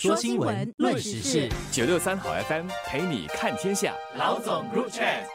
说新闻，论时事，九六三好 FM 陪你看天下。老总，Rochas。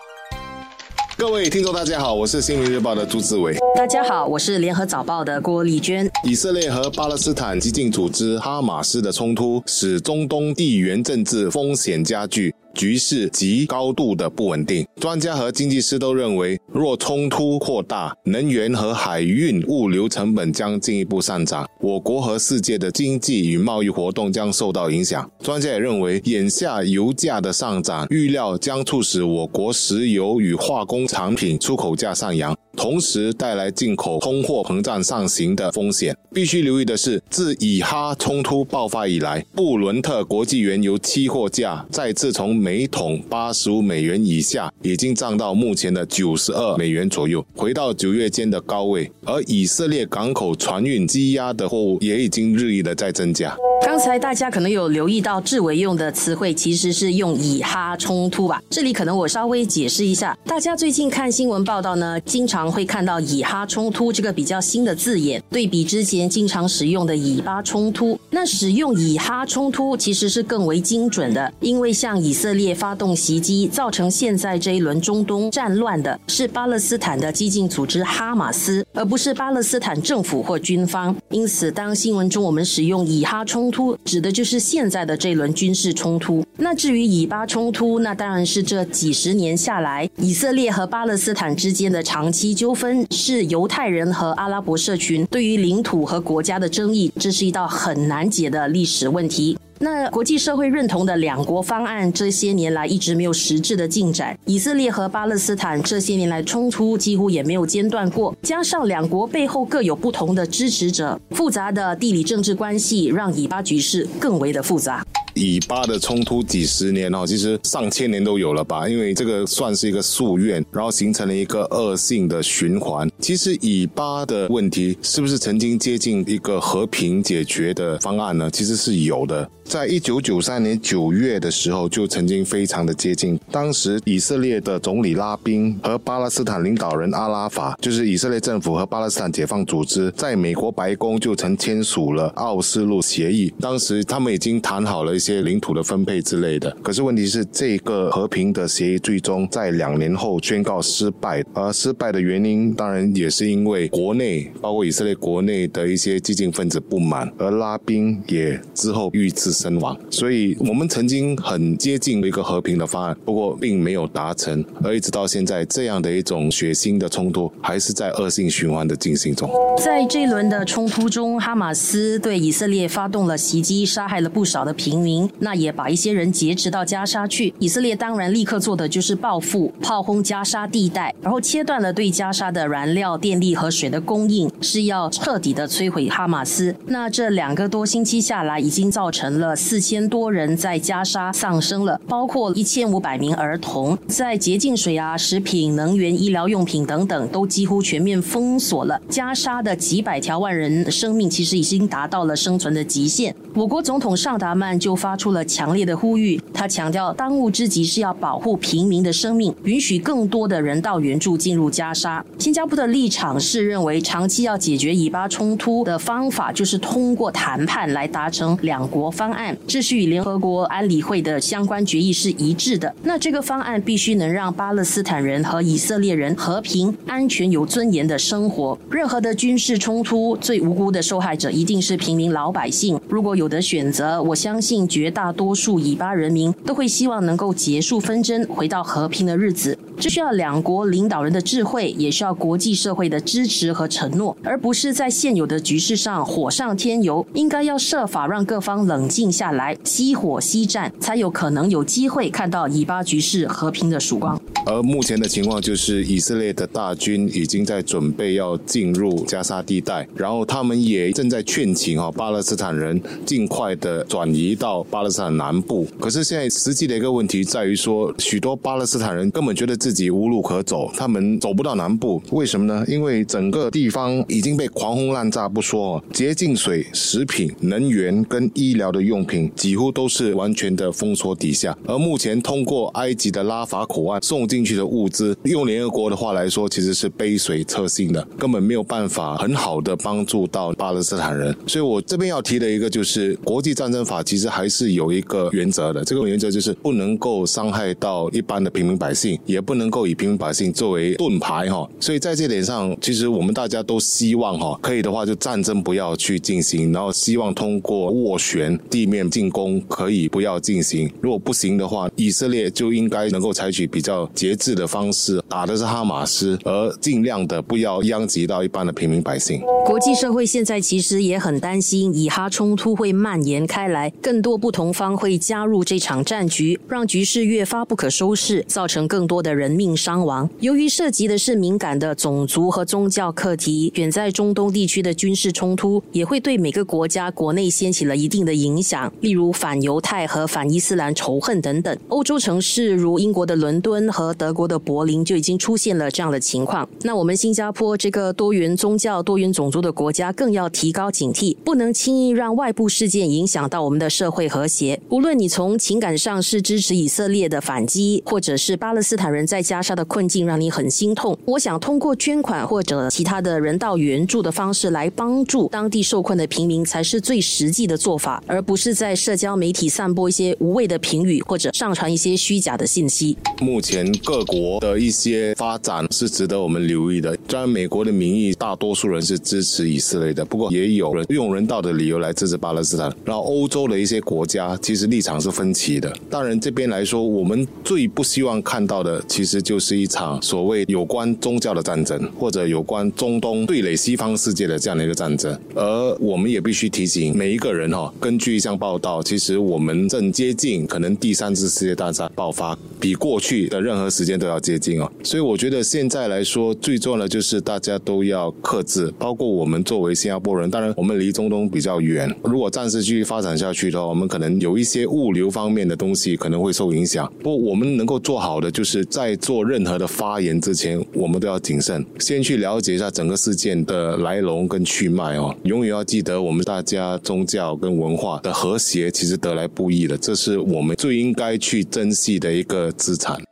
各位听众，大家好，我是《新闻日报》的朱志伟。大家好，我是《联合早报》的郭丽娟。以色列和巴勒斯坦激进组织哈马斯的冲突，使中东地缘政治风险加剧。局势极高度的不稳定，专家和经济师都认为，若冲突扩大，能源和海运物流成本将进一步上涨，我国和世界的经济与贸易活动将受到影响。专家也认为，眼下油价的上涨预料将促使我国石油与化工产品出口价上扬。同时带来进口通货膨胀上行的风险。必须留意的是，自以哈冲突爆发以来，布伦特国际原油期货价再次从每桶八十五美元以下，已经涨到目前的九十二美元左右，回到九月间的高位。而以色列港口船运积压的货物也已经日益的在增加。刚才大家可能有留意到，志伟用的词汇其实是用以哈冲突吧？这里可能我稍微解释一下，大家最近看新闻报道呢，经常会看到以哈冲突这个比较新的字眼，对比之前经常使用的以巴冲突，那使用以哈冲突其实是更为精准的，因为向以色列发动袭击，造成现在这一轮中东战乱的是巴勒斯坦的激进组织哈马斯，而不是巴勒斯坦政府或军方。因此，当新闻中我们使用以哈冲，突突指的就是现在的这轮军事冲突。那至于以巴冲突，那当然是这几十年下来，以色列和巴勒斯坦之间的长期纠纷，是犹太人和阿拉伯社群对于领土和国家的争议，这是一道很难解的历史问题。那国际社会认同的两国方案，这些年来一直没有实质的进展。以色列和巴勒斯坦这些年来冲突几乎也没有间断过，加上两国背后各有不同的支持者，复杂的地理政治关系让以巴局势更为的复杂。以巴的冲突几十年哦，其实上千年都有了吧？因为这个算是一个夙愿，然后形成了一个恶性的循环。其实以巴的问题是不是曾经接近一个和平解决的方案呢？其实是有的。在一九九三年九月的时候，就曾经非常的接近。当时以色列的总理拉宾和巴勒斯坦领导人阿拉法，就是以色列政府和巴勒斯坦解放组织，在美国白宫就曾签署了奥斯陆协议。当时他们已经谈好了一些领土的分配之类的。可是问题是，这个和平的协议最终在两年后宣告失败。而失败的原因，当然也是因为国内，包括以色列国内的一些激进分子不满，而拉宾也之后遇刺。身亡，所以我们曾经很接近一个和平的方案，不过并没有达成，而一直到现在，这样的一种血腥的冲突还是在恶性循环的进行中。在这一轮的冲突中，哈马斯对以色列发动了袭击，杀害了不少的平民，那也把一些人劫持到加沙去。以色列当然立刻做的就是报复，炮轰加沙地带，然后切断了对加沙的燃料、电力和水的供应，是要彻底的摧毁哈马斯。那这两个多星期下来，已经造成了。四千多人在加沙丧生了，包括一千五百名儿童，在洁净水啊、食品、能源、医疗用品等等都几乎全面封锁了。加沙的几百条万人生命其实已经达到了生存的极限。我国总统尚达曼就发出了强烈的呼吁，他强调当务之急是要保护平民的生命，允许更多的人道援助进入加沙。新加坡的立场是认为，长期要解决以巴冲突的方法就是通过谈判来达成两国。方案这是与联合国安理会的相关决议是一致的。那这个方案必须能让巴勒斯坦人和以色列人和平、安全、有尊严的生活。任何的军事冲突，最无辜的受害者一定是平民老百姓。如果有的选择，我相信绝大多数以巴人民都会希望能够结束纷争，回到和平的日子。这需要两国领导人的智慧，也需要国际社会的支持和承诺，而不是在现有的局势上火上添油。应该要设法让各方冷。静下来，熄火息战，才有可能有机会看到以巴局势和平的曙光。而目前的情况就是，以色列的大军已经在准备要进入加沙地带，然后他们也正在劝请哈巴勒斯坦人尽快的转移到巴勒斯坦南部。可是现在实际的一个问题在于说，许多巴勒斯坦人根本觉得自己无路可走，他们走不到南部。为什么呢？因为整个地方已经被狂轰滥炸不说，洁净水、食品、能源跟医疗的。用品几乎都是完全的封锁底下，而目前通过埃及的拉法口岸送进。进去的物资，用联合国的话来说，其实是杯水车薪的，根本没有办法很好的帮助到巴勒斯坦人。所以我这边要提的一个就是，国际战争法其实还是有一个原则的，这个原则就是不能够伤害到一般的平民百姓，也不能够以平民百姓作为盾牌哈。所以在这点上，其实我们大家都希望哈，可以的话就战争不要去进行，然后希望通过斡旋地面进攻可以不要进行。如果不行的话，以色列就应该能够采取比较节制的方式，打的是哈马斯，而尽量的不要殃及到一般的平民百姓。国际社会现在其实也很担心，以哈冲突会蔓延开来，更多不同方会加入这场战局，让局势越发不可收拾，造成更多的人命伤亡。由于涉及的是敏感的种族和宗教课题，远在中东地区的军事冲突也会对每个国家国内掀起了一定的影响，例如反犹太和反伊斯兰仇恨等等。欧洲城市如英国的伦敦和德国的柏林就已经出现了这样的情况。那我们新加坡这个多元宗教、多元种族的国家更要提高警惕，不能轻易让外部事件影响到我们的社会和谐。无论你从情感上是支持以色列的反击，或者是巴勒斯坦人在加沙的困境让你很心痛，我想通过捐款或者其他的人道援助的方式来帮助当地受困的平民才是最实际的做法，而不是在社交媒体散播一些无谓的评语或者上传一些虚假的信息。目前各国的一些发展是值得我们留意的。虽然美国的民意大多数人是支持以色列的，不过也有人用人道的理由来支持巴勒斯坦。然后欧洲的一些国家其实立场是分歧的。当然这边来说，我们最不希望看到的其实就是一场所谓有关宗教的战争，或者有关中东对垒西方世界的这样的一个战争。而我们也必须提醒每一个人哈，根据一项报道，其实我们正接近可能第三次世界大战爆发，比过去的任何何时间都要接近哦。所以我觉得现在来说，最重要的就是大家都要克制，包括我们作为新加坡人，当然我们离中东比较远，如果暂时继续发展下去的话，我们可能有一些物流方面的东西可能会受影响。不我们能够做好的，就是在做任何的发言之前，我们都要谨慎，先去了解一下整个事件的来龙跟去脉哦。永远要记得，我们大家宗教跟文化的和谐其实得来不易的，这是我们最应该去珍惜的一个资产。